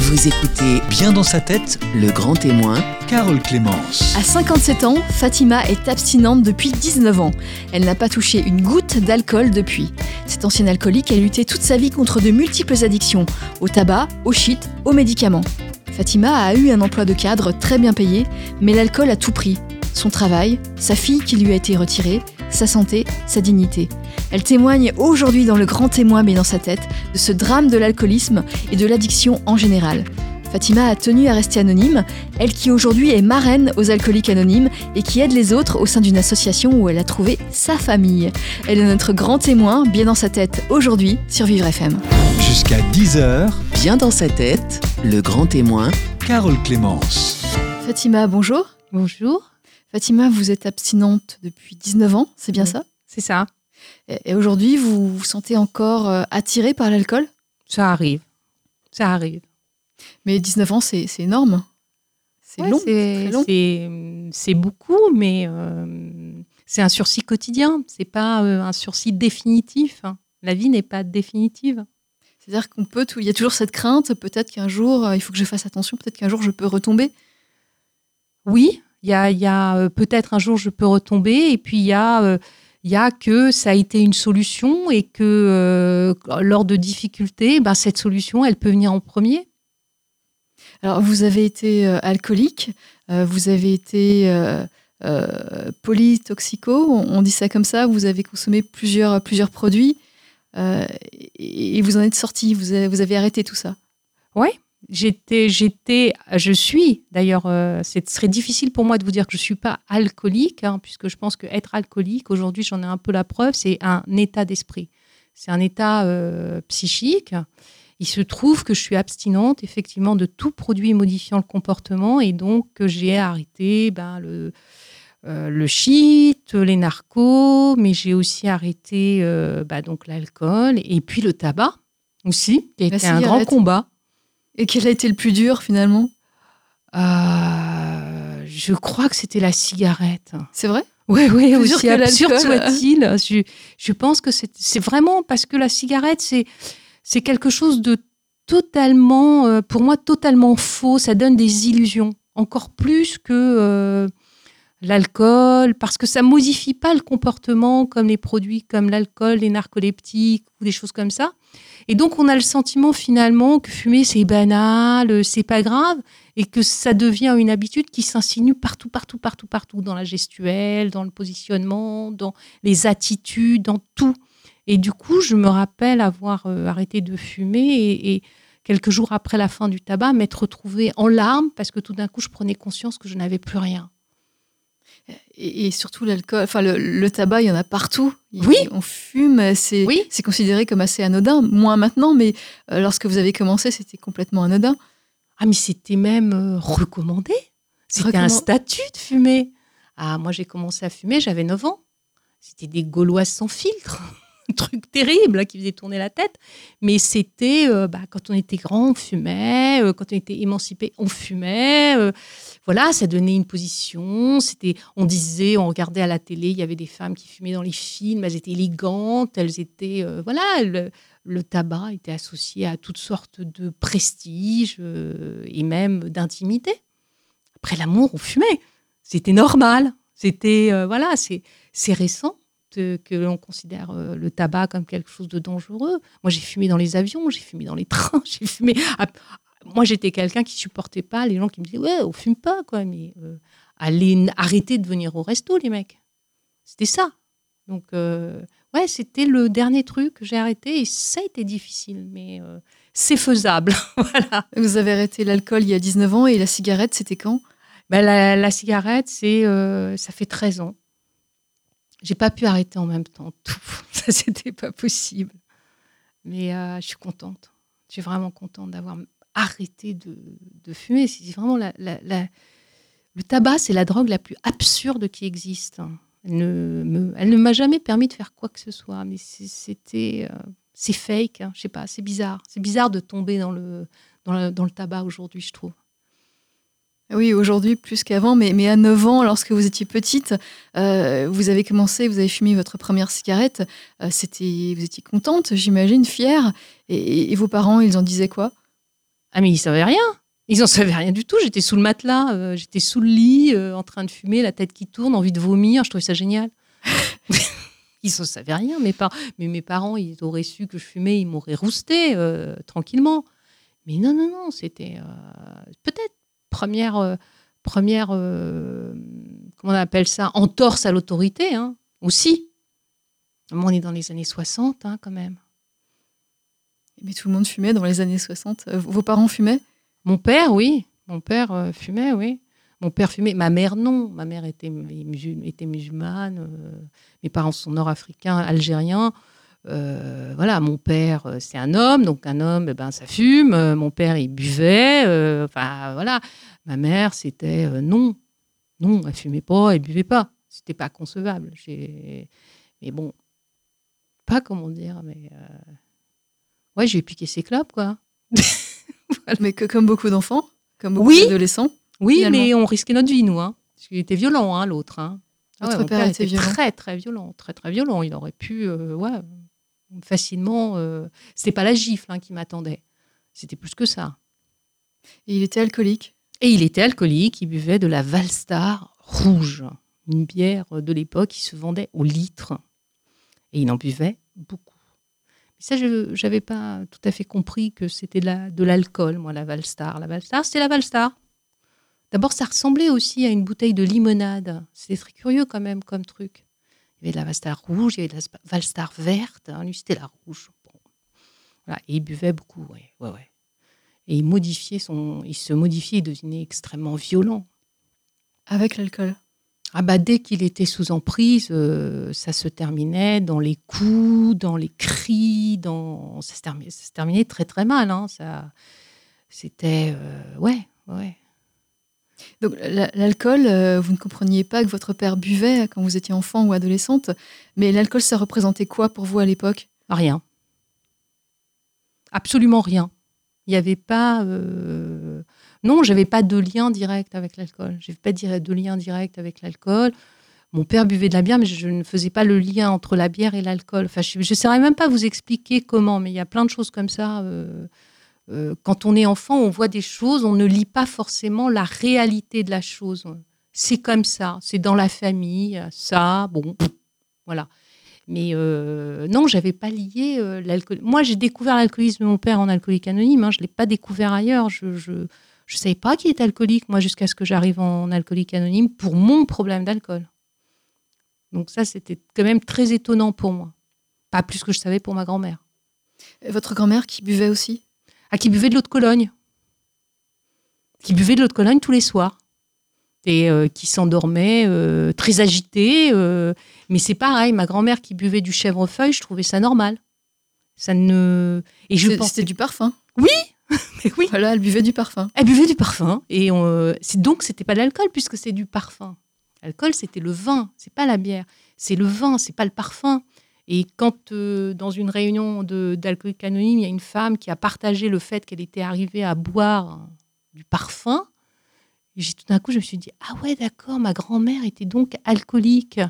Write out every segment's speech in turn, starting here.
Vous écoutez Bien dans sa tête, Le Grand Témoin. Carole Clémence. À 57 ans, Fatima est abstinente depuis 19 ans. Elle n'a pas touché une goutte d'alcool depuis. Cette ancienne alcoolique a lutté toute sa vie contre de multiples addictions, au tabac, au shit, aux médicaments. Fatima a eu un emploi de cadre très bien payé, mais l'alcool a tout pris. Son travail, sa fille qui lui a été retirée, sa santé, sa dignité. Elle témoigne aujourd'hui dans le grand témoin mais dans sa tête de ce drame de l'alcoolisme et de l'addiction en général. Fatima a tenu à rester anonyme, elle qui aujourd'hui est marraine aux alcooliques anonymes et qui aide les autres au sein d'une association où elle a trouvé sa famille. Elle est notre grand témoin, bien dans sa tête, aujourd'hui sur Vivre FM. Jusqu'à 10h, Bien dans sa tête, Le Grand Témoin. Carole Clémence. Fatima, bonjour. Bonjour, Fatima, vous êtes abstinente depuis 19 ans, c'est bien Oui. ça? C'est ça. Et aujourd'hui, vous vous sentez encore euh, attirée par l'alcool? Ça arrive. Ça arrive. Mais 19 ans, c'est énorme. C'est Ouais, long. c'est- très long. C'est c'est beaucoup, mais euh, c'est un sursis quotidien. C'est pas euh, un sursis définitif. hein. La vie n'est pas définitive. C'est-à-dire qu'on peut, il y a toujours cette crainte, peut-être qu'un jour, il faut que je fasse attention, peut-être qu'un jour, je peux retomber? Oui, il y a, il y a, euh, peut-être un jour je peux retomber, et puis il y a euh, il y a que ça a été une solution et que euh, lors de difficultés, ben, cette solution, elle peut venir en premier. Alors, vous avez été euh, alcoolique, euh, vous avez été polytoxico, on, on dit ça comme ça, vous avez consommé plusieurs, plusieurs produits et, et vous en êtes sorti, vous avez, vous avez arrêté tout ça. J'étais, j'étais, je suis d'ailleurs. euh, ce serait difficile pour moi de vous dire que je suis pas alcoolique, hein, puisque je pense que être alcoolique aujourd'hui, j'en ai un peu la preuve, c'est un état d'esprit, c'est un état euh, psychique. Il se trouve que je suis abstinente effectivement de tout produit modifiant le comportement et donc que j'ai arrêté ben, le euh, le shit, les narcos, mais j'ai aussi arrêté euh, bah, donc l'alcool et puis le tabac aussi, qui a La été un grand combat. Et quel a été le plus dur finalement? Euh, je crois que c'était la cigarette. C'est vrai? Oui, oui, aussi absurde soit-il. Je, je pense que c'est vraiment parce que la cigarette, c'est c'est quelque chose de totalement, euh, pour moi, totalement faux. Ça donne des illusions, encore plus que euh, l'alcool, parce que ça modifie pas le comportement comme les produits comme l'alcool, les narcoleptiques ou des choses comme ça. Et donc, on a le sentiment finalement que fumer, c'est banal, c'est pas grave, et que ça devient une habitude qui s'insinue partout, partout, partout, partout, dans la gestuelle, dans le positionnement, dans les attitudes, dans tout. Et du coup, je me rappelle avoir euh, arrêté de fumer et, et quelques jours après la fin du tabac, m'être retrouvée en larmes parce que tout d'un coup, je prenais conscience que je n'avais plus rien. Et, surtout l'alcool, enfin le, le tabac, il y en a partout. Il- Oui. On fume, c'est Oui. c'est considéré comme assez anodin. Moins maintenant, mais euh, lorsque vous avez commencé, c'était complètement anodin. Ah, mais c'était même euh, recommandé. C'était un statut de fumer. Ah, moi, j'ai commencé à fumer, j'avais 9 ans. C'était des Gauloises sans filtre. Un truc terrible là, qui faisait tourner la tête. Mais c'était, euh, bah, quand on était grand, on fumait. euh, quand on était émancipé, on fumait. euh, voilà, ça donnait une position. C'était, on disait, on regardait à la télé, il y avait des femmes qui fumaient dans les films. Elles étaient élégantes. Elles étaient, voilà, le, tabac était associé à toutes sortes de prestige euh, et même d'intimité. Après l'amour, on fumait. C'était normal. C'était, voilà, c'est, récent que l'on considère euh, le tabac comme quelque chose de dangereux. Moi, j'ai fumé dans les avions, j'ai fumé dans les trains, j'ai fumé. moi, j'étais quelqu'un qui supportait pas les gens qui me disaient ouais, on fume pas quoi, mais euh, allez arrêtez de venir au resto, les mecs. C'était ça. Donc euh, ouais, c'était le dernier truc que j'ai arrêté et ça a été difficile, mais euh, c'est faisable. voilà. Vous avez arrêté l'alcool il y a 19 ans et la cigarette, c'était quand? Ben, la, la cigarette, c'est, ça fait 13 ans. J'ai pas pu arrêter en même temps tout. Ça, c'était pas possible. Mais euh, je suis contente. Je suis vraiment contente d'avoir arrêté de, fumer. C'est vraiment la, la- la- le tabac, c'est la drogue la plus absurde qui existe. Elle ne, m'a jamais permis de faire quoi que ce soit. Mais c'était, euh, c'est fake. hein. Je sais pas, c'est bizarre. C'est bizarre de tomber dans le, dans le tabac aujourd'hui, je trouve. Oui, aujourd'hui plus qu'avant, mais, mais à 9 ans, lorsque vous étiez petite, euh, vous avez commencé, vous avez fumé votre première cigarette. euh, c'était, vous étiez contente, j'imagine, fière. Et, et vos parents, ils en disaient quoi? Ah, mais ils savaient rien. Ils en savaient rien du tout. J'étais sous le matelas, euh, j'étais sous le lit, en train de fumer, la tête qui tourne, envie de vomir. Je trouvais ça génial. ils en savaient rien, mes parents. Mais mes parents, ils auraient su que je fumais, ils m'auraient rousté tranquillement. Mais non, non, non, c'était euh, peut-être première, euh, première euh, comment on appelle ça, entorse à l'autorité, hein, aussi. On est dans les années 60, hein, quand même. Mais tout le monde fumait dans les années 60. Euh, Vos parents fumaient? Mon père, oui. Mon père fumait, oui. Mon père fumait. Ma mère, non. Ma mère était, musul- était musulmane. mes parents sont nord-africains, algériens. Euh, voilà, mon père, euh, c'est un homme. Donc, un homme, eh ben, ça fume. Euh, mon père, il buvait. euh, Enfin, voilà. Ma mère, c'était euh, non. Non, elle fumait pas, elle buvait pas. C'était pas concevable. Mais bon, pas comment dire, mais. Ouais, j'ai piqué ses clopes, quoi. Mais que, comme beaucoup d'enfants, comme beaucoup Oui. d'adolescents. Oui, Finalement. mais on risquait notre vie, nous. Hein. Parce qu'il était violent, hein, l'autre. Hein. Mon père était violent. Très, très violent. Très, très violent. Il aurait pu, ouais, facilement. Euh... C'était pas la gifle hein, qui m'attendait. C'était plus que ça. Et il était alcoolique? Et il était alcoolique. Il buvait de la Valstar rouge, une bière de l'époque qui se vendait au litre. Et il en buvait beaucoup. Mais ça, je n'avais pas tout à fait compris que c'était de la- de l'alcool, moi, la Valstar. La Valstar, c'était la Valstar. D'abord, ça ressemblait aussi à une bouteille de limonade. C'était très curieux quand même comme truc. Il y avait de la Valstar rouge, il y avait de la Valstar verte. hein, Lui, c'était la rouge. Bon. Voilà. Et il buvait beaucoup, ouais, ouais, ouais. Et il modifiait son, il se modifiait, il devenait extrêmement violent. Avec l'alcool? Ah bah dès qu'il était sous emprise, euh, ça se terminait dans les coups, dans les cris, dans ça se terminait, ça se terminait très très mal. Hein, ça, c'était euh, ouais, ouais. Donc la- l'alcool, euh, vous ne compreniez pas que votre père buvait quand vous étiez enfant ou adolescente, mais l'alcool, ça représentait quoi pour vous à l'époque? Rien. Absolument rien. Il n'y avait pas. euh, Non, j'avais pas de lien direct avec l'alcool. J'avais pas de lien direct avec l'alcool. Mon père buvait de la bière, mais je ne faisais pas le lien entre la bière et l'alcool. Enfin, je ne saurais même pas vous expliquer comment, mais il y a plein de choses comme ça. euh, euh, quand on est enfant, on voit des choses, on ne lit pas forcément la réalité de la chose. C'est comme ça, c'est dans la famille, ça, bon, voilà. Mais euh, non, j'avais pas lié euh, l'alcool. Moi, j'ai découvert l'alcoolisme de mon père en alcoolique anonyme. hein. Je l'ai pas découvert ailleurs. Je je, savais pas qu'il était alcoolique moi jusqu'à ce que j'arrive en alcoolique anonyme pour mon problème d'alcool. Donc ça, c'était quand même très étonnant pour moi. Pas plus que je savais pour ma grand-mère. Votre grand-mère qui buvait aussi? Ah, qui buvait de l'eau de Cologne. Qui buvait de l'eau de Cologne tous les soirs. Et euh, qui s'endormait euh, très agitée. euh, mais c'est pareil, ma grand-mère qui buvait du chèvrefeuille, je trouvais ça normal. Ça ne. Et je pensais. C'était du parfum. Mais oui, Voilà, elle buvait du parfum. elle buvait du parfum. Et on- donc, c'était pas de l'alcool puisque c'est du parfum. L'alcool, c'était le vin, c'est pas la bière. C'est le vin, c'est pas le parfum. Et quand euh, dans une réunion d'alcoolique anonyme, il y a une femme qui a partagé le fait qu'elle était arrivée à boire du parfum, tout d'un coup, je me suis dit ah ouais d'accord, ma grand-mère était donc alcoolique.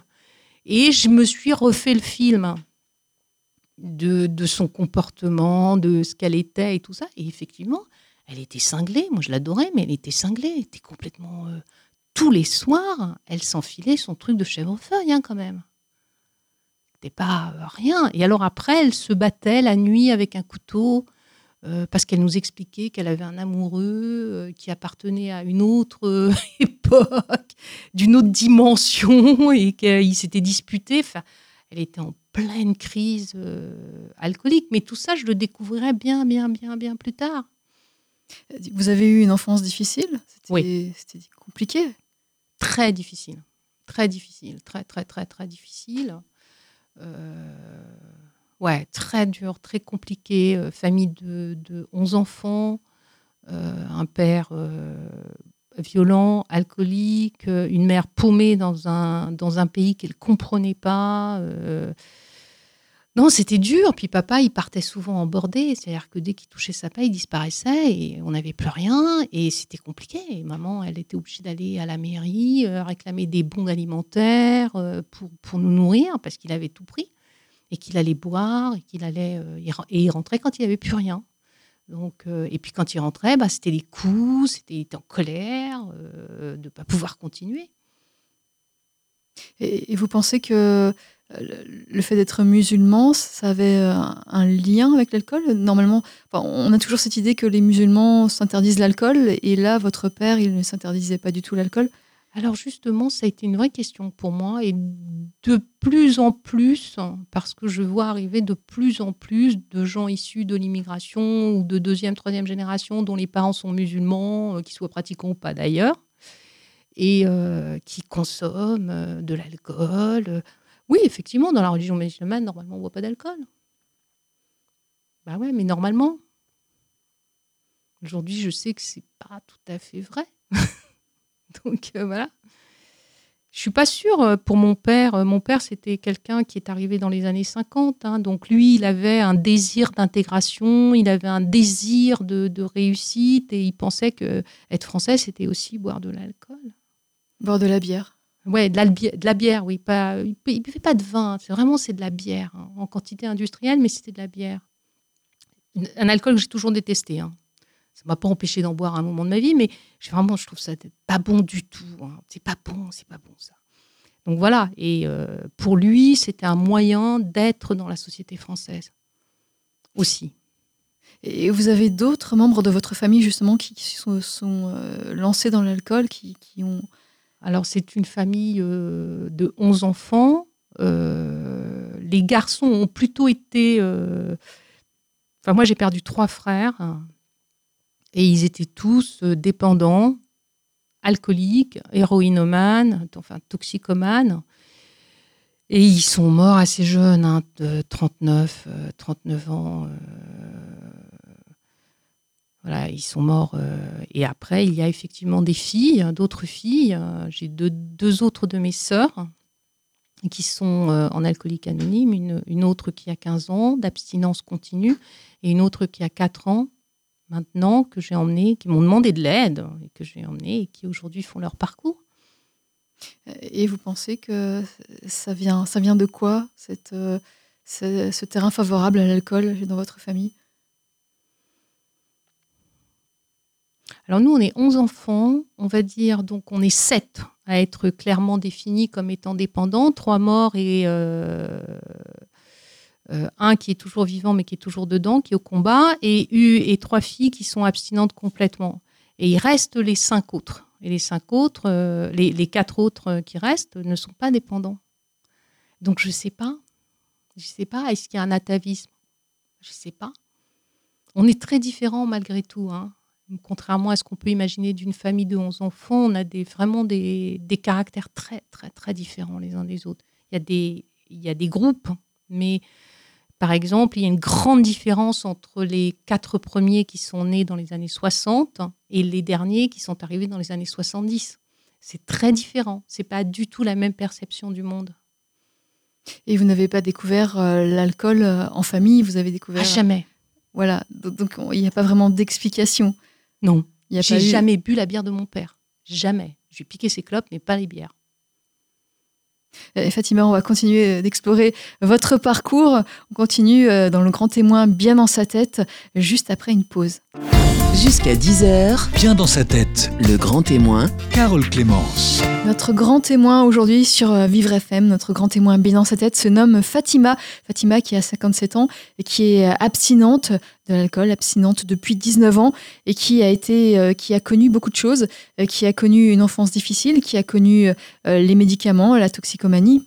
Et je me suis refait le film de, de son comportement, de ce qu'elle était et tout ça. Et effectivement, elle était cinglée. Moi, je l'adorais, mais elle était cinglée. Elle était complètement. euh, tous les soirs, elle s'enfilait son truc de chèvrefeuille, hein, quand même. C'était pas euh, rien. Et alors après, elle se battait la nuit avec un couteau euh, parce qu'elle nous expliquait qu'elle avait un amoureux euh, qui appartenait à une autre euh, époque, d'une autre dimension et qu'il s'était disputé. Enfin, elle était en pleine crise alcoolique. Mais tout ça, je le découvrirai bien, bien, bien, bien plus tard. Vous avez eu une enfance difficile? C'était Oui. c'était compliqué? très difficile. Très difficile. Très, très, très, très difficile. Euh, ouais, très dur, très compliqué. Euh, famille de, de 11 enfants, euh, un père violent, alcoolique, une mère paumée dans un, dans un pays qu'elle ne comprenait pas. Non, c'était dur. Puis papa, il partait souvent en bordée. C'est-à-dire que dès qu'il touchait sa paille, il disparaissait et on n'avait plus rien. Et c'était compliqué. Maman, elle était obligée d'aller à la mairie, euh, réclamer des bons alimentaires euh, pour, nous nourrir parce qu'il avait tout pris et qu'il allait boire et qu'il allait euh, et il rentrait quand il n'y avait plus rien. Donc, et puis quand il rentrait, bah, c'était les coups, c'était il était en colère de ne pas pouvoir continuer. Et, vous pensez que le, fait d'être musulman, ça avait euh, un, lien avec l'alcool? Normalement, on a toujours cette idée que les musulmans s'interdisent l'alcool, et là, votre père, il ne s'interdisait pas du tout l'alcool. Alors justement, ça a été une vraie question pour moi et de plus en plus, parce que je vois arriver de plus en plus de gens issus de l'immigration ou de deuxième, troisième génération dont les parents sont musulmans, euh, qu'ils soient pratiquants ou pas d'ailleurs, et euh, qui consomment de l'alcool. Oui, effectivement, dans la religion musulmane, normalement, on ne boit pas d'alcool. Bah ouais, mais normalement. Aujourd'hui, je sais que c'est pas tout à fait vrai. Donc euh, voilà. Je suis pas sûre euh, pour mon père. Euh, Mon père, c'était quelqu'un qui est arrivé dans les années 50. hein. donc lui, il avait un désir d'intégration, il avait un désir de, de réussite et il pensait que être français, c'était aussi boire de l'alcool. Boire de la bière. Ouais, de la, de la bière, oui. Pas, il ne buvait pas de vin. Vraiment c'est de la bière hein, en quantité industrielle, mais c'était de la bière. Un alcool que j'ai toujours détesté. hein. Ça m'a pas empêché d'en boire à un moment de ma vie, mais vraiment, je trouve ça pas bon du tout. hein. C'est pas bon, c'est pas bon ça. Donc voilà. Et euh, pour lui, c'était un moyen d'être dans la société française aussi. Et vous avez d'autres membres de votre famille, justement, qui, se sont, euh, lancés dans l'alcool, qui ont... Alors, c'est une famille euh, de 11 enfants. Euh, les garçons ont plutôt été. euh, Enfin, moi, j'ai perdu trois frères. et ils étaient tous dépendants, alcooliques, héroïnomanes, enfin toxicomanes. Et ils sont morts assez jeunes, hein, de 39, euh, 39 ans. Ils sont morts. euh, et après, il y a effectivement des filles, hein, d'autres filles. Euh, J'ai deux, autres de mes sœurs qui sont euh, en alcoolique anonyme, une, autre qui a 15 ans d'abstinence continue et une autre qui a 4 ans maintenant que j'ai emmené, qui m'ont demandé de l'aide et que j'ai emmené et qui aujourd'hui font leur parcours. Et vous pensez que ça vient, ça vient de quoi, cette, ce, ce terrain favorable à l'alcool dans votre famille? Alors nous, on est 11 enfants, on va dire, donc on est 7 à être clairement définis comme étant dépendants, trois morts et euh, euh, un qui est toujours vivant mais qui est toujours dedans, qui est au combat, et, et trois filles qui sont abstinentes complètement. Et il reste les cinq autres. Et les cinq autres, euh, les, quatre autres euh, qui restent ne sont pas dépendants. Donc je sais pas. Je sais pas. Est-ce qu'il y a un atavisme? Je sais pas. On est très différents malgré tout. Hein. Contrairement à ce qu'on peut imaginer d'une famille de 11 enfants, on a des, vraiment des, des caractères très, très, très différents les uns des autres. Il y a des, il y a des groupes, mais par exemple, il y a une grande différence entre les quatre premiers qui sont nés dans les années 60 et les derniers qui sont arrivés dans les années 70. C'est très différent. C'est pas du tout la même perception du monde. Et vous n'avez pas découvert euh, l'alcool euh, en famille, vous avez découvert... À jamais. Voilà, donc donc, on- il n'y a pas vraiment d'explication. Non. J'ai eu- jamais bu la bière de mon père. Jamais. J'ai piqué ses clopes, mais pas les bières. Et Fatima, on va continuer euh, d'explorer votre parcours. On continue euh, dans le grand témoin bien dans sa tête, juste après une pause. Jusqu'à 10h, Bien dans sa tête, le grand témoin, Carole Clémence. Notre grand témoin aujourd'hui sur euh, Vivre FM, notre grand témoin bien dans sa tête, se nomme Fatima. Fatima qui a 57 ans et qui est euh, abstinente de l'alcool, abstinente depuis 19 ans et qui a été, euh, qui a connu beaucoup de choses, euh, qui a connu une enfance difficile, qui a connu euh, les médicaments, la toxicomanie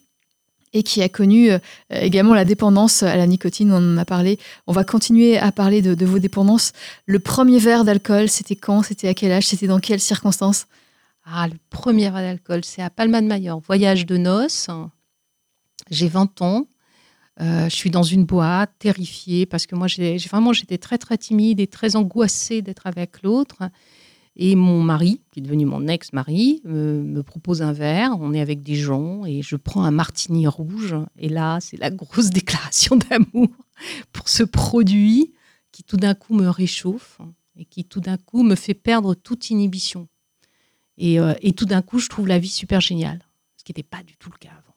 et qui a connu également la dépendance à la nicotine, on en a parlé. On va continuer à parler de, vos dépendances. Le premier verre d'alcool, c'était quand? C'était à quel âge? C'était dans quelles circonstances? Ah, le premier verre d'alcool, c'est à Palma de Majorque, voyage de noces. J'ai 20 ans. Euh, je suis dans une boîte, terrifiée, parce que moi, vraiment, j'étais très, très timide et très angoissée d'être avec l'autre. Et mon mari, qui est devenu mon ex-mari, me, me propose un verre. On est avec des gens et je prends un martini rouge. Et là, c'est la grosse déclaration d'amour pour ce produit qui tout d'un coup me réchauffe et qui tout d'un coup me fait perdre toute inhibition. Et, euh, et tout d'un coup, je trouve la vie super géniale, ce qui n'était pas du tout le cas avant.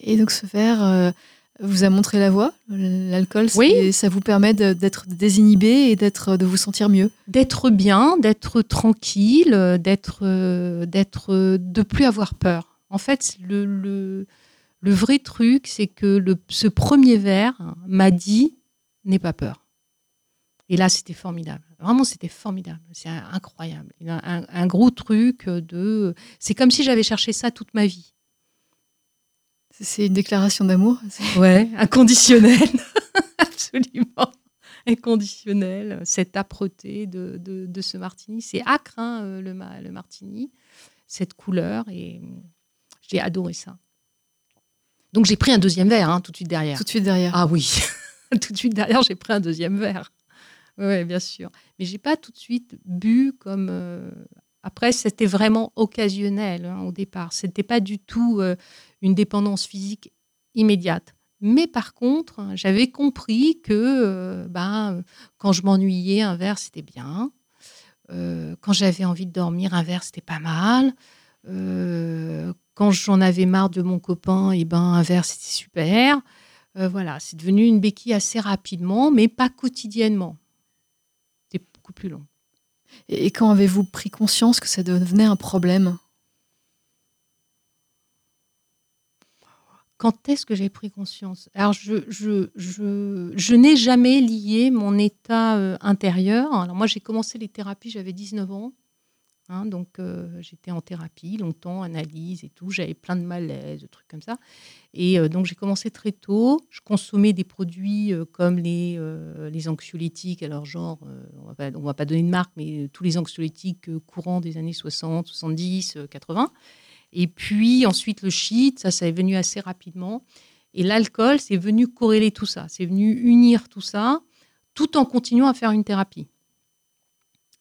Et donc ce verre, euh, vous a montré la voie. L'alcool, Oui. ça vous permet d'être désinhibé et d'être, de vous sentir mieux. D'être bien, d'être tranquille, d'être, d'être, de plus avoir peur. En fait, le, le, le vrai truc, c'est que le, ce premier verre m'a dit n'aie pas peur. Et là, c'était formidable. Vraiment, c'était formidable. C'est incroyable. Un gros truc de. C'est comme si j'avais cherché ça toute ma vie. C'est- une déclaration d'amour. Ouais, inconditionnel. Absolument. Inconditionnel. Cette âpreté de, de, de ce martini. C'est acre, hein, euh, le, le martini. Cette couleur. Et euh, j'ai adoré ça. Donc j'ai pris un deuxième verre hein, tout de suite derrière. Tout de suite derrière. Ah oui, tout de suite derrière, j'ai pris un deuxième verre. Oui, bien sûr. Mais j'ai pas tout de suite bu comme. euh, Après, c'était vraiment occasionnel hein, au départ. C'était pas du tout euh, une dépendance physique immédiate. Mais par contre, hein, j'avais compris que euh, ben, quand je m'ennuyais, un verre, c'était bien. Euh, quand j'avais envie de dormir, un verre, c'était pas mal. Quand j'en avais marre de mon copain, et ben, un verre, c'était super. Voilà, c'est devenu une béquille assez rapidement, mais pas quotidiennement. C'était beaucoup plus long. Et quand avez-vous pris conscience que ça devenait un problème? Quand est-ce que j'ai pris conscience? Alors, je, je, je, je n'ai jamais lié mon état euh, intérieur. Alors, moi, j'ai commencé les thérapies, j'avais 19 ans. Hein, donc, euh, j'étais en thérapie longtemps, analyse et tout. J'avais plein de malaise, de trucs comme ça. Et euh, donc, j'ai commencé très tôt. Je consommais des produits euh, comme les, les anxiolytiques. Alors, genre, on va pas, on va pas donner de marque, mais tous les anxiolytiques courants des années 60, 70, euh, 80. Et puis ensuite le shit, ça, ça est venu assez rapidement. Et l'alcool, c'est venu corréler tout ça. C'est venu unir tout ça, tout en continuant à faire une thérapie.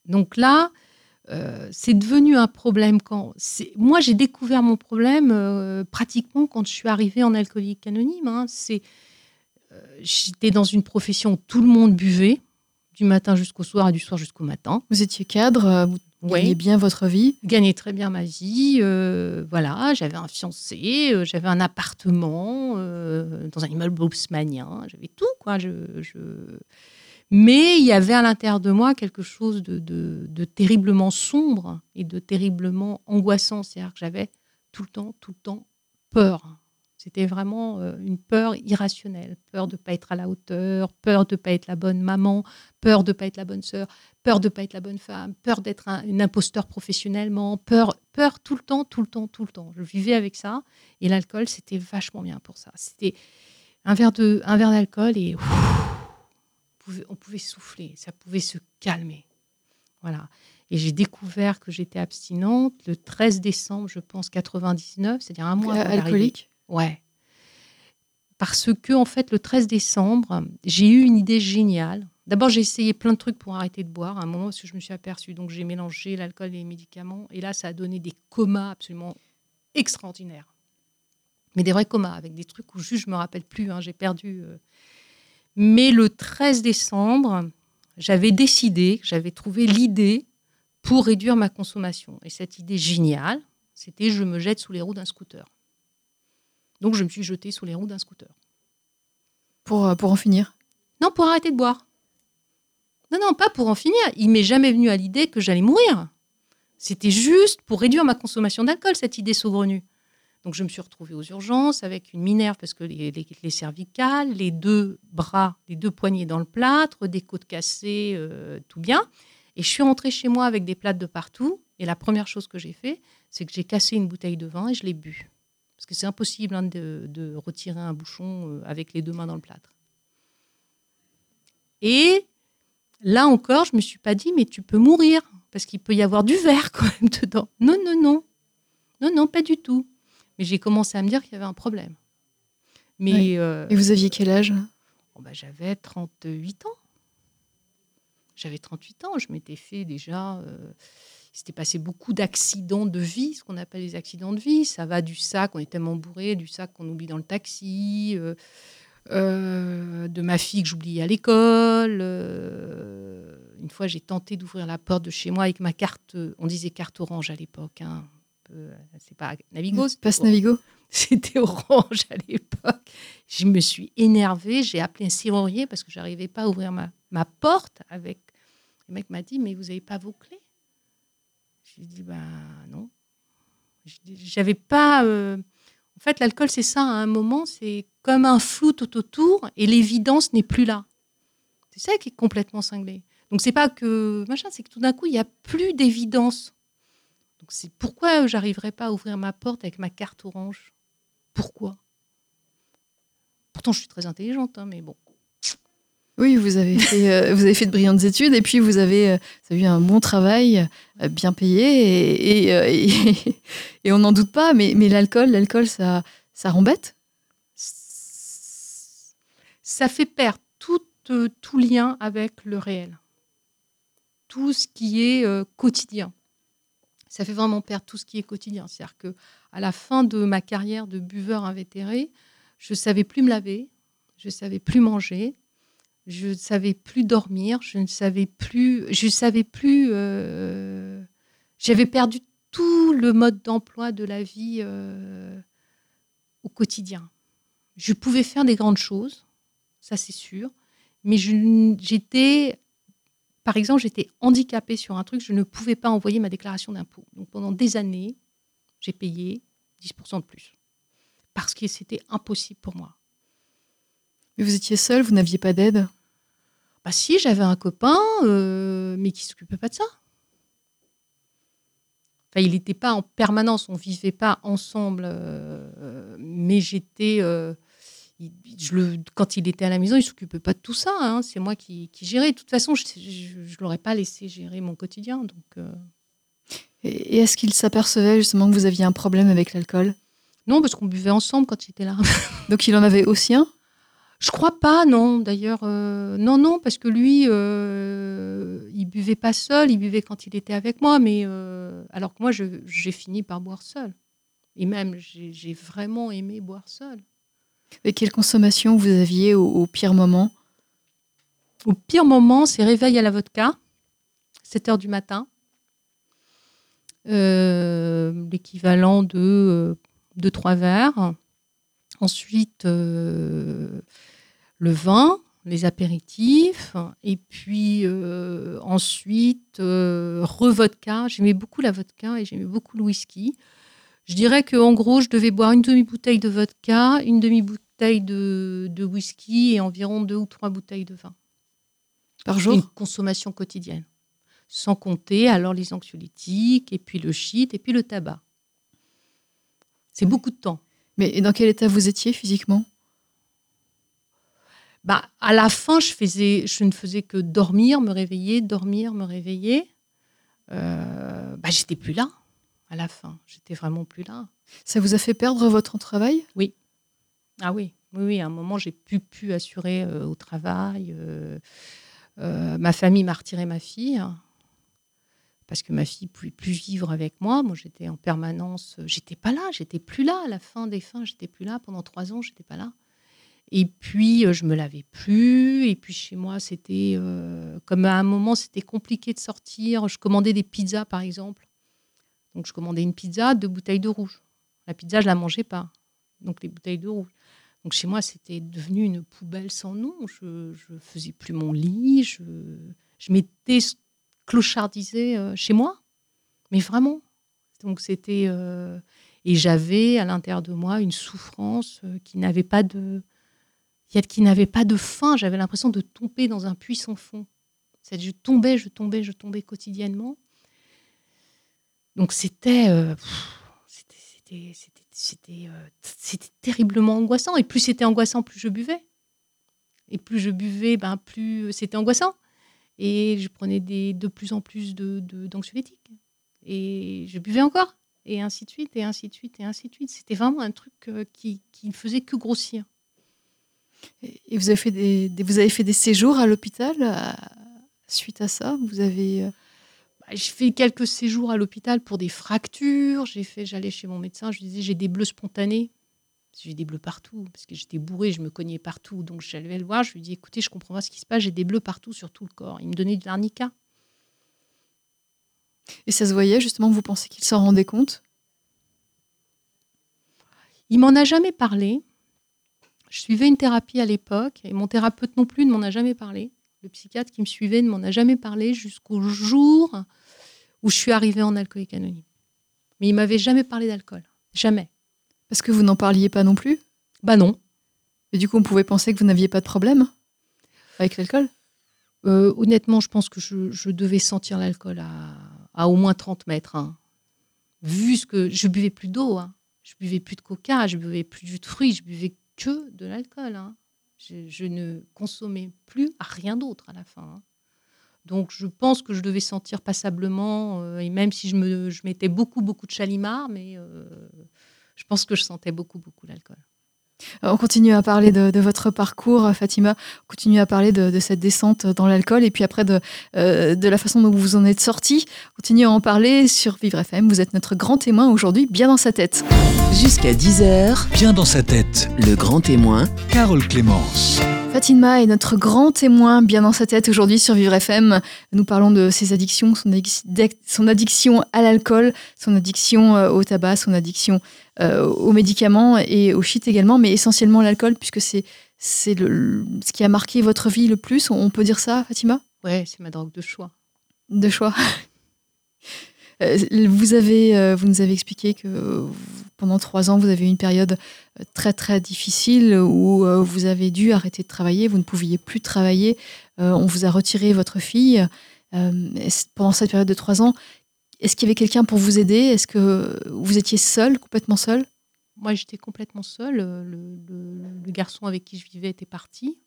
Donc là, euh, c'est devenu un problème quand. Moi, j'ai découvert mon problème euh, pratiquement quand je suis arrivée en alcoolique anonyme. hein. C'est, euh, j'étais dans une profession où tout le monde buvait, du matin jusqu'au soir et du soir jusqu'au matin. Vous étiez cadre, vous Ouais. gagnez bien votre vie. gagnais très bien ma vie. voilà, j'avais un fiancé, j'avais un appartement dans un immeuble haussmannien, j'avais tout, quoi. Je, je- Mais il y avait à l'intérieur de moi quelque chose de, terriblement sombre et de terriblement angoissant. C'est-à-dire que j'avais tout le temps, tout le temps peur. C'était vraiment euh, une peur irrationnelle. Peur de ne pas être à la hauteur, peur de ne pas être la bonne maman, peur de ne pas être la bonne sœur, peur de ne pas être la bonne femme, peur d'être un, une imposteur professionnellement, peur, peur tout le temps, tout le temps, tout le temps. Je vivais avec ça et l'alcool, c'était vachement bien pour ça. C'était un verre d'alcool et pouvait, on pouvait souffler, ça pouvait se calmer. Voilà. Et j'ai découvert que j'étais abstinente le 13 décembre, je pense, 99, c'est-à-dire un mois Euh, avant alcoolique? Ouais. Parce que, en fait, le 13 décembre, j'ai eu une idée géniale. D'abord, j'ai essayé plein de trucs pour arrêter de boire à un moment parce que je me suis aperçue. Donc, j'ai mélangé l'alcool et les médicaments. Et là, ça a donné des comas absolument extraordinaires. Mais des vrais comas, avec des trucs où juste je me rappelle plus. hein, j'ai perdu. euh. Mais le 13 décembre, j'avais décidé, j'avais trouvé l'idée pour réduire ma consommation. Et cette idée géniale, c'était je me jette sous les roues d'un scooter. Donc je me suis jetée sous les roues d'un scooter. pour, euh, pour en finir? Non, pour arrêter de boire. Non, non, pas pour en finir. Il m'est jamais venu à l'idée que j'allais mourir. C'était juste pour réduire ma consommation d'alcool, cette idée saugrenue. Donc je me suis retrouvée aux urgences avec une minerve parce que les, les- les cervicales, les deux bras, les deux poignets dans le plâtre, des côtes cassées, euh, tout bien. Et je suis rentrée chez moi avec des plâtres de partout. Et la première chose que j'ai fait, c'est que j'ai cassé une bouteille de vin et je l'ai bu. Parce que c'est impossible hein, de, de retirer un bouchon euh, avec les deux mains dans le plâtre. Et là encore, je me suis pas dit, mais tu peux mourir, parce qu'il peut y avoir du verre quand même dedans. Non, non, non. Non, non, pas du tout. Mais j'ai commencé à me dire qu'il y avait un problème. Mais Oui. euh, Et vous aviez quel âge? Bon, bah, j'avais 38 ans. J'avais 38 ans, je m'étais fait déjà. euh, il s'était passé beaucoup d'accidents de vie, ce qu'on appelle les accidents de vie. Ça va du sac, on est tellement bourré, du sac qu'on oublie dans le taxi, euh, euh, de ma fille que j'oubliais à l'école. euh, une fois, j'ai tenté d'ouvrir la porte de chez moi avec ma carte, on disait carte orange à l'époque. hein, peu, euh, c'est pas Navigo, Passe orange. Navigo C'était orange à l'époque. Je me suis énervée, j'ai appelé un serrurier parce que j'arrivais pas à ouvrir ma, ma porte avec. Le mec m'a dit Mais vous n'avez pas vos clés? Je lui ai dit Bah non. J'avais pas. euh, En fait, l'alcool, c'est ça, à un moment, c'est comme un flou tout autour et l'évidence n'est plus là. C'est ça qui est complètement cinglé. Donc, c'est pas que machin, c'est que tout d'un coup, il n'y a plus d'évidence. Donc, c'est pourquoi pas à ouvrir ma porte avec ma carte orange? Pourquoi? Pourtant, je suis très intelligente, hein, mais bon. Oui, vous avez, fait, euh, vous avez fait de brillantes études et puis vous avez, euh, vous avez eu un bon travail, euh, bien payé et, et, euh, et- et on n'en doute pas. Mais, mais l'alcool, l'alcool, ça, ça rend bête? ça fait perdre tout, tout lien avec le réel. Tout ce qui est quotidien. Ça fait vraiment perdre tout ce qui est quotidien. C'est-à-dire que à la fin de ma carrière de buveur invétéré, je savais plus me laver, je savais plus manger, je ne savais plus dormir, je ne savais plus, je savais plus. euh, J'avais perdu tout le mode d'emploi de la vie euh, au quotidien. Je pouvais faire des grandes choses, ça c'est sûr. Mais j'étais, par exemple, j'étais handicapée sur un truc, je ne pouvais pas envoyer ma déclaration d'impôt. Donc pendant des années, j'ai payé 10% de plus. Parce que c'était impossible pour moi. Mais vous étiez seul, vous n'aviez pas d'aide? Bah si, j'avais un copain, euh, mais qui s'occupait pas de ça. Enfin, il n'était pas en permanence, on vivait pas ensemble, euh, mais j'étais. euh, il- je le, quand il était à la maison, il s'occupait pas de tout ça. hein, c'est moi qui, qui gérais. De toute façon, je ne l'aurais pas laissé gérer mon quotidien. Donc, euh, Et, et est-ce qu'il s'apercevait justement que vous aviez un problème avec l'alcool? Non, parce qu'on buvait ensemble quand il était là. Donc il en avait aussi un? Je crois pas, non. D'ailleurs, euh, non, non, parce que lui, euh, il buvait pas seul, il buvait quand il était avec moi, mais euh, alors que moi, j'ai fini par boire seul. Et même, j'ai j'ai vraiment aimé boire seul. Et quelle consommation vous aviez au, pire moment? Au pire moment, c'est réveil à la vodka, 7 heures du matin. Euh, L'équivalent de 2-3 verres. Ensuite, euh, le vin, les apéritifs. Et puis euh, ensuite, euh, re-vodka. J'aimais beaucoup la vodka et j'aimais beaucoup le whisky. Je dirais qu'en gros, je devais boire une demi-bouteille de vodka, une demi-bouteille de, de whisky et environ deux ou trois bouteilles de vin par une jour consommation quotidienne. Sans compter alors les anxiolytiques, et puis le shit, et puis le tabac. C'est beaucoup de temps. Mais dans quel état vous étiez physiquement? Bah, à la fin, je, faisais, je ne faisais que dormir, me réveiller, dormir, me réveiller. Euh, bah, j'étais plus là à la fin. J'étais vraiment plus là. Ça vous a fait perdre votre travail? Ah oui, oui, oui. À un moment, j'ai pu, pu assurer euh, au travail. euh, euh, ma famille m'a retiré ma fille hein, parce que ma fille pouvait plus vivre avec moi. Moi, j'étais en permanence. J'étais pas là. J'étais plus là. À la fin des fins, j'étais plus là. Pendant trois ans, j'étais pas là. Et puis, je me lavais plus. Et puis, chez moi, c'était euh, comme à un moment, c'était compliqué de sortir. Je commandais des pizzas, par exemple. Donc, je commandais une pizza, deux bouteilles de rouge. La pizza, je la mangeais pas. Donc, les bouteilles de rouge. Donc chez moi, c'était devenu une poubelle sans nom. Je ne faisais plus mon lit. Je, je m'étais clochardisée euh, chez moi. Mais vraiment. Donc c'était... euh, et j'avais à l'intérieur de moi une souffrance euh, qui n'avait pas de... qui n'avait pas de fin. J'avais l'impression de tomber dans un puits sans fond. Je tombais, je tombais, je tombais quotidiennement. Donc c'était... euh, euh, c'était terriblement angoissant. Et plus c'était angoissant, plus je buvais. Et plus je buvais, ben, plus c'était angoissant. Et je prenais des, de plus en plus de, de- d'anxiolytiques. Et je buvais encore. Et ainsi de suite, et ainsi de suite, et ainsi de suite. C'était vraiment un truc euh, qui, qui ne faisait que grossir. Et vous avez fait des, des- vous avez fait des séjours à l'hôpital suite à ça? Vous avez euh, J'ai fait quelques séjours à l'hôpital pour des fractures. J'ai fait, j'allais chez mon médecin, je lui disais j'ai des bleus spontanés. J'ai des bleus partout parce que j'étais bourrée, je me cognais partout. Donc j'allais le voir, je lui dis écoutez, je comprends pas ce qui se passe, j'ai des bleus partout sur tout le corps. Il me donnait de l'arnica. et ça se voyait justement. Vous pensez qu'il s'en rendait compte? Il m'en a jamais parlé. Je suivais une thérapie à l'époque et mon thérapeute non plus ne m'en a jamais parlé. Le psychiatre qui me suivait ne m'en a jamais parlé jusqu'au jour où je suis arrivée en alcoolique anonyme. Mais il m'avait jamais parlé d'alcool. Jamais. Parce que vous n'en parliez pas non plus? Bah non. Et du coup, on pouvait penser que vous n'aviez pas de problème avec l'alcool? Euh, honnêtement, je pense que je, je devais sentir l'alcool à, à au moins 30 mètres. hein. Vu ce que je buvais plus d'eau, hein. je buvais plus de coca, je buvais plus de fruits, je buvais que de l'alcool. hein. Je, ne consommais plus rien d'autre à la fin. hein. Donc je pense que je devais sentir passablement, euh, et même si je, me, je mettais beaucoup, beaucoup de chalimard, mais euh, je pense que je sentais beaucoup, beaucoup l'alcool. Euh, On continue à parler de, de votre parcours, Fatima. On continue à parler de, de cette descente dans l'alcool et puis après de, euh, de la façon dont vous en êtes sorti. On continue à en parler sur Vivre FM. Vous êtes notre grand témoin aujourd'hui, bien dans sa tête. Jusqu'à 10h, Bien dans sa tête, le grand témoin Carole Clémence. Fatima est notre grand témoin bien dans sa tête aujourd'hui sur Vivre FM. Nous parlons de ses addictions, son, addic- d'ec- son addiction à l'alcool, son addiction euh, au tabac, son addiction euh, aux médicaments et au shit également, mais essentiellement l'alcool puisque c'est c'est ce qui a marqué votre vie le plus. On peut dire ça, Fatima? Ouais, c'est ma drogue de choix. de choix. Euh, Vous, avez, euh, vous nous avez expliqué que euh, pendant trois ans, vous avez eu une période euh, très très difficile où euh, vous avez dû arrêter de travailler, vous ne pouviez plus travailler, euh, on vous a retiré votre fille. Euh, pendant cette période de trois ans, est-ce qu'il y avait quelqu'un pour vous aider? Est-ce que vous étiez seul, complètement seul? Moi, j'étais complètement seule. euh, Le, garçon avec qui je vivais était parti.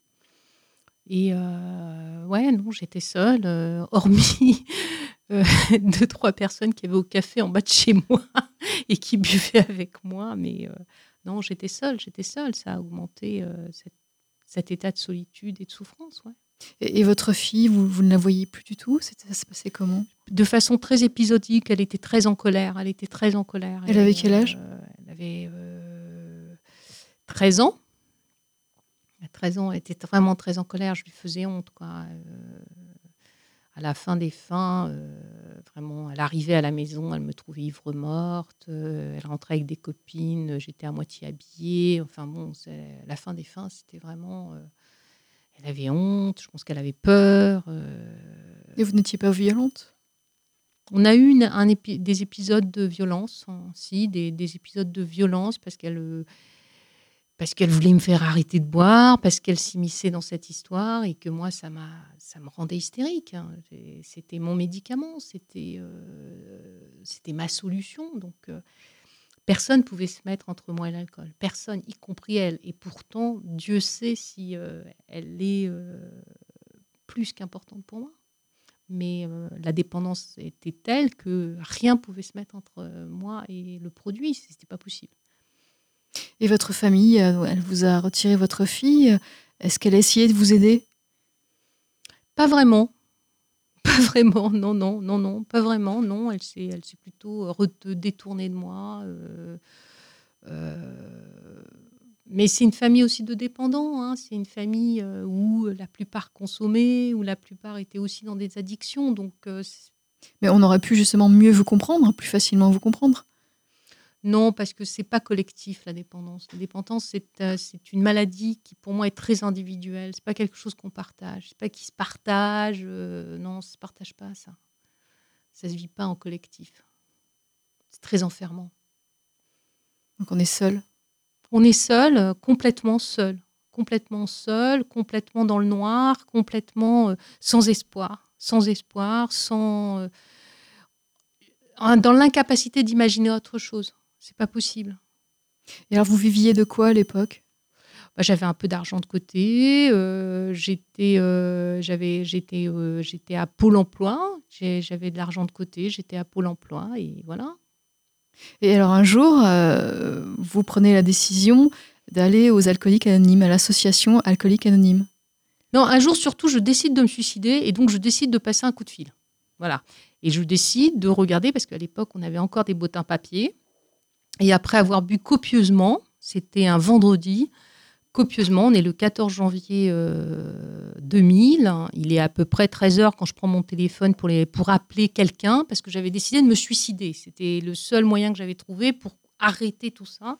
Et euh, ouais, non, j'étais seule, euh, hormis deux, trois personnes qui avaient au café en bas de chez moi et qui buvaient avec moi. Mais non, j'étais seule, j'étais seule. Ça a augmenté cet état de solitude et de souffrance. Ouais. Et, et votre fille, vous, vous ne la voyez plus du tout? Ça se passait comment? De façon très épisodique, elle était très en colère. Elle était très en colère. Elle avait quel âge? euh, Elle avait euh, 13 ans. À 13 ans, elle était vraiment très en colère. Je lui faisais honte, quoi. Euh, à la fin des fins, euh, vraiment, elle arrivait à la maison, elle me trouvait ivre morte. elle rentrait avec des copines, j'étais à moitié habillée. Enfin bon, c'est- la fin des fins, c'était vraiment. Euh, elle avait honte. Je pense qu'elle avait peur. euh, Et vous n'étiez pas violente? On a eu une- un épi- des épisodes de violence, hein, si, des, des épisodes de violence parce qu'elle euh, parce qu'elle voulait me faire arrêter de boire, parce qu'elle s'immisçait dans cette histoire et que moi, ça, m'a, ça me rendait hystérique. hein. C'était mon médicament, c'était, euh, c'était ma solution. Donc, euh, personne ne pouvait se mettre entre moi et l'alcool. Personne, y compris elle. Et pourtant, Dieu sait si euh, elle est euh, plus qu'importante pour moi. Mais euh, la dépendance était telle que rien pouvait se mettre entre moi et le produit. C'était pas possible. Et votre famille, elle vous a retiré votre fille? Est-ce qu'elle a essayé de vous aider? Pas vraiment. Pas vraiment, non, non, non, non, pas vraiment, non. Elle s'est, elle s'est plutôt détournée de moi. euh, euh, mais c'est une famille aussi de dépendants. hein. C'est une famille euh, où la plupart consommaient, où la plupart étaient aussi dans des addictions. Donc, Mais on aurait pu justement mieux vous comprendre, plus facilement vous comprendre. Non, parce que c'est pas collectif la dépendance. La dépendance, c'est, euh, c'est une maladie qui, pour moi, est très individuelle. C'est pas quelque chose qu'on partage. C'est pas qui se partage. euh, non, ça se partage pas ça. Ça se vit pas en collectif. C'est très enfermant. Donc on est seul? On est seul, euh, complètement seul, complètement seul, complètement dans le noir, complètement sans espoir, sans espoir, sans dans l'incapacité d'imaginer autre chose. C'est pas possible. Et alors vous viviez de quoi à l'époque? Bah, j'avais un peu d'argent de côté. euh, j'étais, euh, j'avais, j'étais, euh, j'étais à Pôle Emploi. J'avais de l'argent de côté. J'étais à Pôle Emploi et voilà. Et alors un jour, vous prenez la décision d'aller aux alcooliques anonymes, à l'association Alcooliques Anonymes. Non, un jour surtout, je décide de me suicider et donc je décide de passer un coup de fil. Voilà. Et je décide de regarder, parce qu'à l'époque, on avait encore des bottins papier. Et après avoir bu copieusement, c'était un vendredi, copieusement, on est le 14 janvier euh, 2000. Il est à peu près 13 heures quand je prends mon téléphone pour, appeler quelqu'un, parce que j'avais décidé de me suicider. C'était le seul moyen que j'avais trouvé pour arrêter tout ça.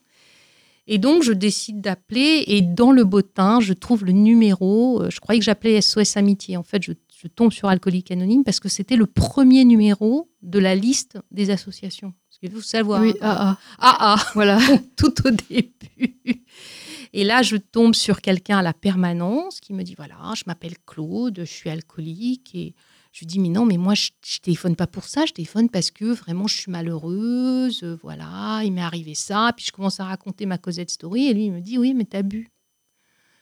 Et donc, je décide d'appeler et dans le bottin, je trouve le numéro. euh, Je croyais que j'appelais SOS Amitié. En fait, je tombe sur Alcoolique Anonyme parce que c'était le premier numéro de la liste des associations. Qu'il faut savoir. Oui, ah, ah, ah, ah, voilà. tout au début. Et là, je tombe sur quelqu'un à la permanence qui me dit voilà, je m'appelle Claude, je suis alcoolique. Et je lui dis mais non, mais moi, je, je téléphone pas pour ça, je téléphone parce que vraiment, je suis malheureuse. euh, Voilà, il m'est arrivé ça. Puis je commence à raconter ma Cosette Story. Et lui, il me dit oui, mais t'as bu.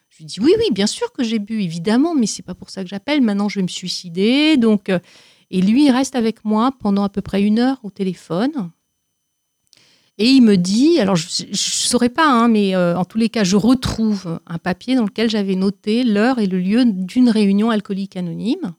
Je lui dis oui, oui, bien sûr que j'ai bu, évidemment, mais c'est pas pour ça que j'appelle. Maintenant, je vais me suicider. Donc, euh, et lui, il reste avec moi pendant à peu près une heure au téléphone. Et il me dit, alors je ne saurais pas, hein, mais euh, en tous les cas, je retrouve un papier dans lequel j'avais noté l'heure et le lieu d'une réunion alcoolique anonyme.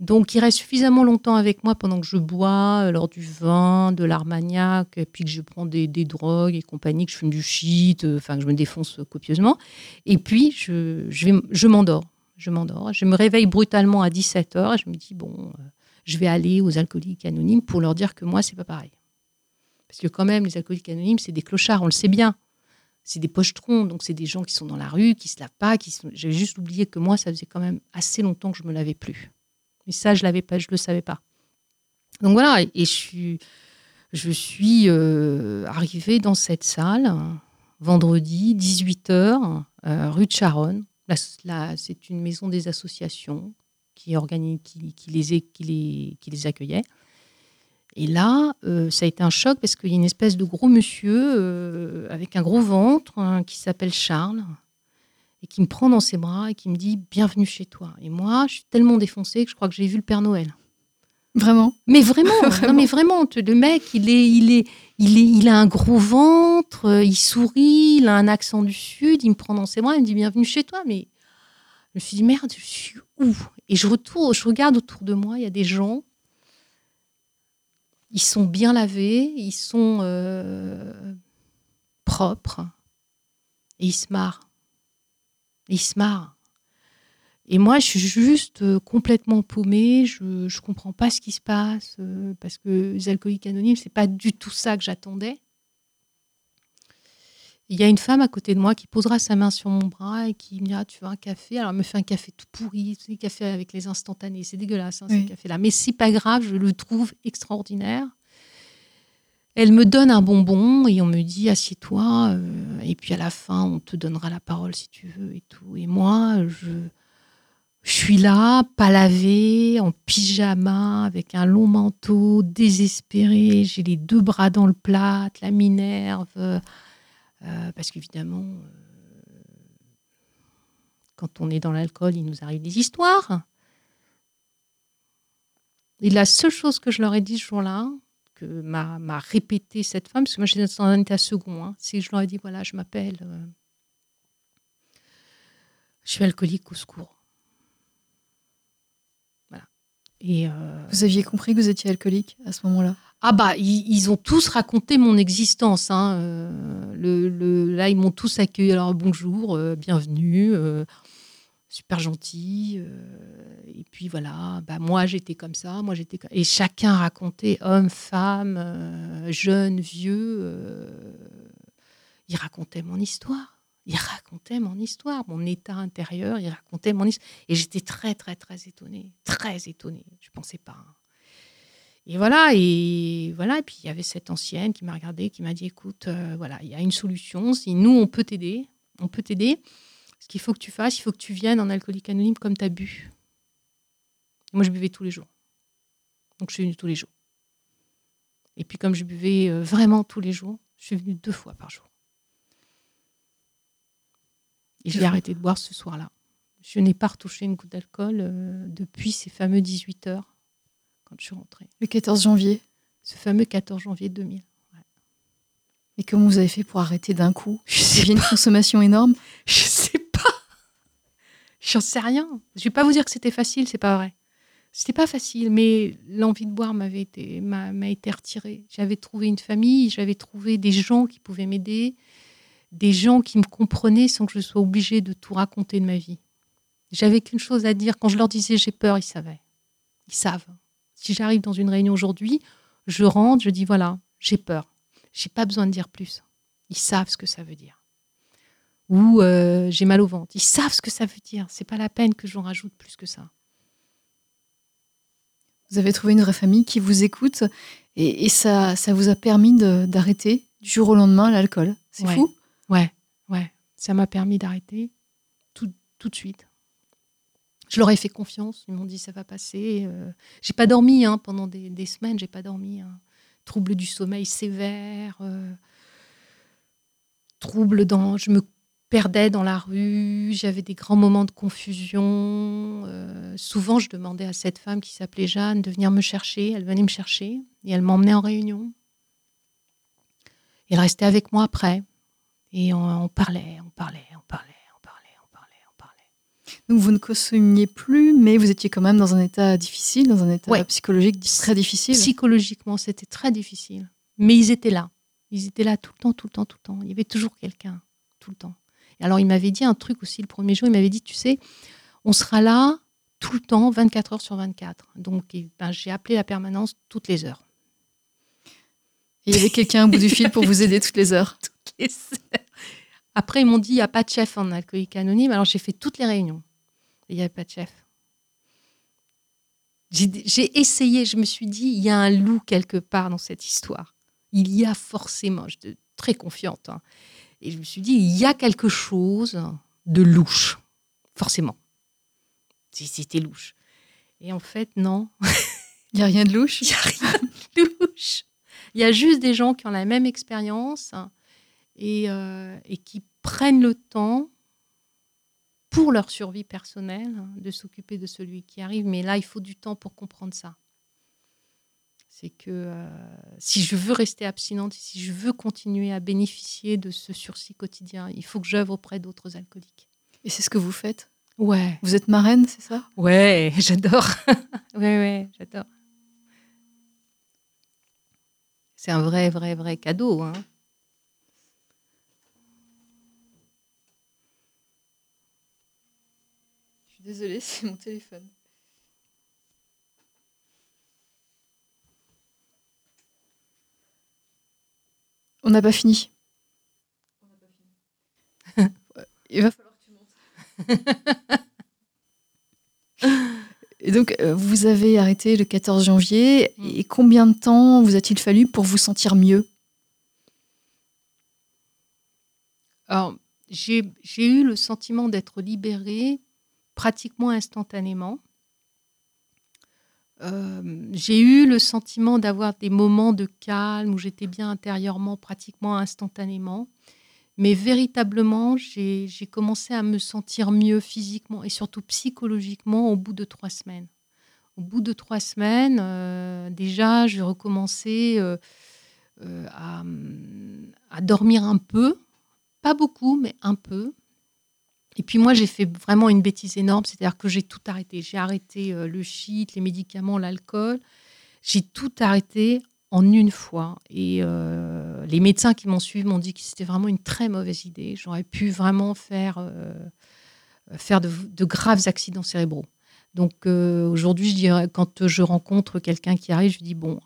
Donc, il reste suffisamment longtemps avec moi pendant que je bois, euh, lors du vin, de l'armagnac, et puis que je prends des, drogues et compagnie, que je fume du shit, euh, enfin que je me défonce copieusement. Et puis, je, m'endors. Je m'endors. Je me réveille brutalement à 17h et je me dis, bon, je vais aller aux alcooliques anonymes pour leur dire que moi, c'est pas pareil. Parce que quand même, les alcooliques anonymes, c'est des clochards, on le sait bien. C'est des pochetrons, donc c'est des gens qui sont dans la rue, qui se lavent pas, qui. J'avais juste oublié que moi, ça faisait quand même assez longtemps que je me lavais plus. Mais ça, je l'avais pas, je le savais pas. Donc voilà, et je suis, euh, arrivée dans cette salle vendredi 18h, rue de Charonne. Là, c'est une maison des associations qui les accueillait. Et là, euh, ça a été un choc parce qu'il y a une espèce de gros monsieur euh, avec un gros ventre hein, qui s'appelle Charles et qui me prend dans ses bras et qui me dit Bienvenue chez toi. Et moi, je suis tellement défoncée que je crois que j'ai vu le Père Noël. Vraiment? Mais vraiment, Vraiment. non mais vraiment, le mec, il est, il est, il est, il a un gros ventre, euh, il sourit, il a un accent du sud, il me prend dans ses bras, il me dit bienvenue chez toi. Mais je me suis dit merde, je suis où? Et je retourne, je regarde autour de moi, il y a des gens, ils sont bien lavés, ils sont euh, propres, et ils se marrent. Ils se marrent. Et moi, je suis juste euh, complètement paumée. Je ne comprends pas ce qui se passe euh, parce que les alcooliques anonymes, c'est pas du tout ça que j'attendais. Il y a une femme à côté de moi qui posera sa main sur mon bras et qui me dira Tu veux un café? Alors, elle me fait un café tout pourri, des cafés avec les instantanés. C'est dégueulasse, hein, Oui. ces cafés-là. Mais c'est pas grave, je le trouve extraordinaire. Elle me donne un bonbon et on me dit assieds-toi euh, et puis à la fin on te donnera la parole si tu veux et tout. Et moi je je suis là, pas lavée, en pyjama, avec un long manteau, désespérée. J'ai les deux bras dans le plat, la minerve. Euh, parce qu'évidemment, euh, quand on est dans l'alcool, il nous arrive des histoires. Et la seule chose que je leur ai dit ce jour-là, que m'a m'a répété cette femme, parce que moi j'étais dans un second, hein, c'est que je leur ai dit voilà, je m'appelle. euh, je suis alcoolique au secours. Voilà. Et. Vous aviez compris que vous étiez alcoolique à ce moment-là? Ah bah, ils, ont tous raconté mon existence. hein. Euh, là, ils m'ont tous accueilli. Alors bonjour, euh, bienvenue, euh, super gentil. et puis voilà, bah moi j'étais comme ça, moi j'étais. Et chacun racontait, homme, femme, jeune, vieux. ils racontaient mon histoire. Ils racontaient mon histoire, mon état intérieur. Ils racontaient mon histoire. Et j'étais très très très étonnée, très étonnée. Je pensais pas. hein. Et voilà, et voilà. Et puis il y avait cette ancienne qui m'a regardée, qui m'a dit écoute, euh, voilà, il y a une solution. Si nous on peut t'aider, on peut t'aider. Ce qu'il faut que tu fasses, il faut que tu viennes en alcoolique anonyme comme tu as bu. Moi, je buvais tous les jours. Donc je suis venue tous les jours. Et puis comme je buvais euh, vraiment tous les jours, je suis venue deux fois par jour. Et j'ai arrêté de boire ce soir-là. Je n'ai pas retouché une goutte d'alcool euh, depuis ces fameux 18 heures quand je suis rentrée. Le 14 janvier. Ce fameux 14 janvier 2000. Et comment vous avez fait pour arrêter d'un coup? Je avait une consommation énorme? Je sais pas. J'en sais rien. Je vais pas vous dire que c'était facile, c'est pas vrai. C'était pas facile, mais l'envie de boire m'avait été m'a m'a été retirée. J'avais trouvé une famille, j'avais trouvé des gens qui pouvaient m'aider, des gens qui me comprenaient sans que je sois obligée de tout raconter de ma vie. J'avais qu'une chose à dire. Quand je leur disais j'ai peur, ils savaient. Ils savent. Si j'arrive dans une réunion aujourd'hui, je rentre, je dis voilà, j'ai peur. J'ai pas besoin de dire plus. Ils savent ce que ça veut dire. Ou euh, j'ai mal au ventre. Ils savent ce que ça veut dire. C'est pas la peine que j'en rajoute plus que ça. Vous avez trouvé une vraie famille qui vous écoute et, et ça, ça vous a permis d'arrêter du jour au lendemain l'alcool. C'est Ouais. fou. Ouais, ouais. Ça m'a permis d'arrêter tout, tout de suite. Je leur ai fait confiance. Ils m'ont dit ça va passer. Euh, j'ai pas dormi hein, pendant des, semaines. J'ai pas dormi. hein. Trouble du sommeil sévère. euh, trouble dans. Je me perdais dans la rue. J'avais des grands moments de confusion. euh, souvent, je demandais à cette femme qui s'appelait Jeanne de venir me chercher. Elle venait me chercher et elle m'emmenait en réunion. Elle restait avec moi après. Et on parlait, on parlait, on parlait, on parlait, on parlait, on parlait. Donc vous ne consommiez plus, mais vous étiez quand même dans un état difficile, dans un état Ouais. psychologique très difficile. Psychologiquement, c'était très difficile. Mais ils étaient là. Ils étaient là tout le temps, tout le temps, tout le temps. Il y avait toujours quelqu'un, tout le temps. Et alors, il m'avait dit un truc aussi le premier jour. Il m'avait dit, tu sais, on sera là tout le temps, 24 heures sur 24. Donc, ben, j'ai appelé la permanence toutes les heures. Et il y avait quelqu'un au bout du fil pour vous aider toutes les heures. Toutes les heures. Après, ils m'ont dit, il n'y a pas de chef en alcoolique anonyme. Alors, j'ai fait toutes les réunions. Il n'y avait pas de chef. J'ai j'ai essayé, je me suis dit, il y a un loup quelque part dans cette histoire. Il y a forcément, j'étais très confiante. hein. Et je me suis dit, il y a quelque chose de louche, forcément. Si C'était louche. Et en fait, non, Il n'y a rien de louche? il n'y a rien de louche. Il y a juste des gens qui ont la même expérience et, euh, et qui prennent le temps pour leur survie personnelle hein, de s'occuper de celui qui arrive. Mais là, il faut du temps pour comprendre ça. C'est que euh, si je veux rester abstinente, si je veux continuer à bénéficier de ce sursis quotidien, il faut que j'œuvre auprès d'autres alcooliques. Et c'est ce que vous faites? Ouais, Vous êtes marraine, c'est ça? Ouais, j'adore. ouais, ouais, j'adore. C'est un vrai, vrai, vrai cadeau. Hein. Je suis désolée, c'est mon téléphone. On n'a pas fini. Il va falloir que tu montes. Et donc, euh, vous avez arrêté le 14 janvier. Mm. Et combien de temps vous a-t-il fallu pour vous sentir mieux? Alors, j'ai j'ai eu le sentiment d'être libérée pratiquement instantanément. Euh, j'ai eu le sentiment d'avoir des moments de calme où j'étais bien intérieurement pratiquement instantanément. Mais véritablement, j'ai commencé à me sentir mieux physiquement et surtout psychologiquement au bout de trois semaines. Au bout de trois semaines, euh, déjà, j'ai recommencé euh, à dormir un peu, pas beaucoup, mais un peu. Et puis moi, j'ai fait vraiment une bêtise énorme, c'est-à-dire que j'ai tout arrêté. J'ai arrêté euh, le shit, les médicaments, l'alcool. J'ai tout arrêté en une fois. Et euh, les médecins qui m'ont suivi m'ont dit que c'était vraiment une très mauvaise idée. J'aurais pu vraiment faire, euh, faire de, graves accidents cérébraux. Donc aujourd'hui, je dirais, quand je rencontre quelqu'un qui arrive, je dis bon,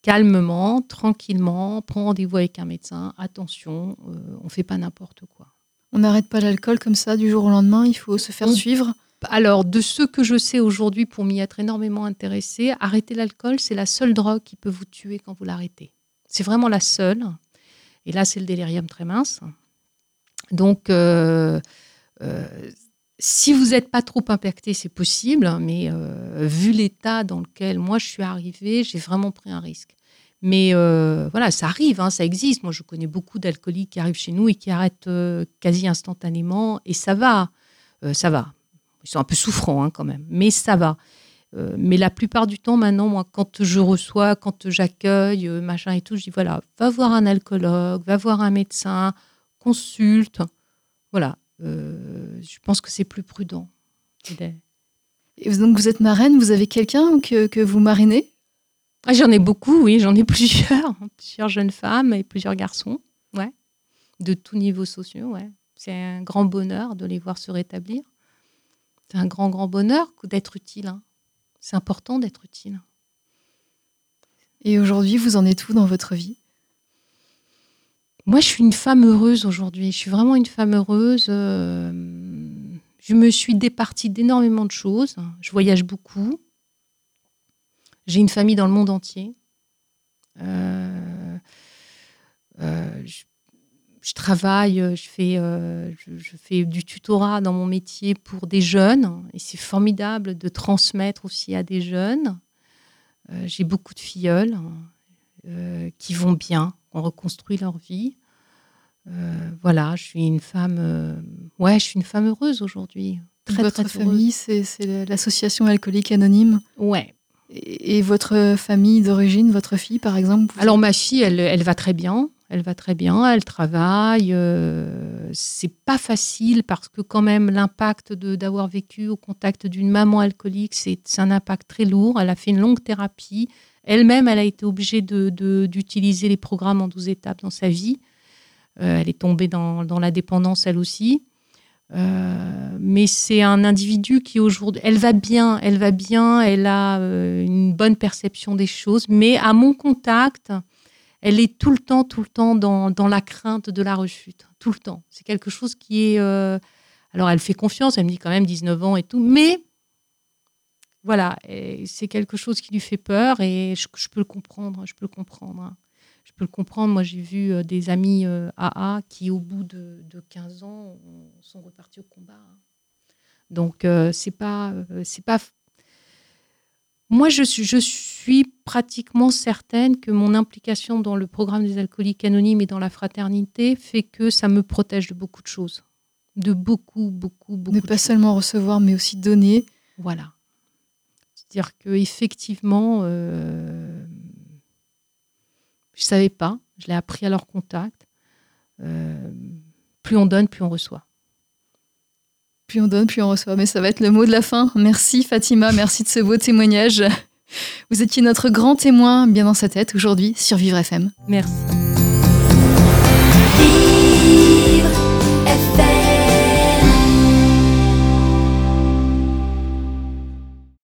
calmement, tranquillement, prends rendez-vous avec un médecin. Attention, on fait pas n'importe quoi. On n'arrête pas l'alcool comme ça du jour au lendemain, il faut se faire suivre. Alors, de ce que je sais aujourd'hui, pour m'y être énormément intéressée, arrêter l'alcool, c'est la seule drogue qui peut vous tuer quand vous l'arrêtez. C'est vraiment la seule. Et là, c'est le délirium très mince. Donc, euh, euh, si vous n'êtes pas trop impacté, c'est possible, mais euh, vu l'état dans lequel moi je suis arrivée, j'ai vraiment pris un risque. Mais euh, voilà, ça arrive, hein, ça existe. Moi, je connais beaucoup d'alcooliques qui arrivent chez nous et qui arrêtent euh, quasi instantanément, et ça va, Euh, ça va. Ils sont un peu souffrants hein, quand même, mais ça va. Euh, mais la plupart du temps, maintenant, moi, quand je reçois, quand j'accueille, machin et tout, je dis voilà, va voir un alcoologue, va voir un médecin, consulte. Voilà. Je pense que c'est plus prudent. Et donc vous êtes marraine, vous avez quelqu'un que, que vous marinez? Ah, j'en ai beaucoup, oui, j'en ai plusieurs. plusieurs jeunes femmes et plusieurs garçons, ouais. De tous niveaux sociaux, ouais. C'est un grand bonheur de les voir se rétablir. C'est un grand, grand bonheur d'être utile. hein. C'est important d'être utile. Et aujourd'hui, vous en êtes où dans votre vie? Moi, je suis une femme heureuse aujourd'hui. Je suis vraiment une femme heureuse. Euh, je me suis départie d'énormément de choses. Je voyage beaucoup. J'ai une famille dans le monde entier. Euh, euh, je, travaille, je fais, je, fais du tutorat dans mon métier pour des jeunes. Et c'est formidable de transmettre aussi à des jeunes. J'ai beaucoup de filleuls qui vont bien, ont reconstruit leur vie. Euh, voilà, je suis une femme. Euh, ouais, je suis une femme heureuse aujourd'hui. Très, votre famille, c'est l'association alcoolique anonyme. Ouais. Et, votre famille d'origine, votre fille, par exemple Alors ma fille, elle, elle, va très bien. Elle va très bien. Elle travaille. Euh, c'est pas facile parce que quand même l'impact d'avoir vécu au contact d'une maman alcoolique, c'est un impact très lourd. Elle a fait une longue thérapie. Elle-même, elle a été obligée d'utiliser de, les programmes en 12 étapes dans sa vie. Euh, elle est tombée dans, la dépendance elle aussi. Euh, mais c'est un individu qui aujourd'hui, elle va bien, elle va bien, elle a euh, une bonne perception des choses, mais à mon contact, elle est tout le temps, tout le temps dans, la crainte de la rechute, tout le temps. C'est quelque chose qui est, alors elle fait confiance, elle me dit quand même 19 ans et tout, mais voilà, c'est quelque chose qui lui fait peur et je, peux le comprendre, je peux le comprendre. Hein je peux le comprendre. Moi, j'ai vu euh, des amis AA euh, qui, au bout de, 15 ans, sont repartis au combat. Donc, euh, c'est pas, c'est pas. Moi, je suis, je suis pratiquement certaine que mon implication dans le programme des alcooliques anonymes et dans la fraternité fait que ça me protège de beaucoup de choses, de beaucoup, beaucoup, beaucoup. Ne pas seulement recevoir, mais aussi donner. Voilà. C'est-à-dire que effectivement, je ne savais pas, je l'ai appris à leur contact. Euh, plus on donne, plus on reçoit. Plus on donne, plus on reçoit. Mais ça va être le mot de la fin. Merci Fatima, merci de ce beau témoignage. Vous étiez notre grand témoin bien dans sa tête aujourd'hui sur Vivre FM. Merci.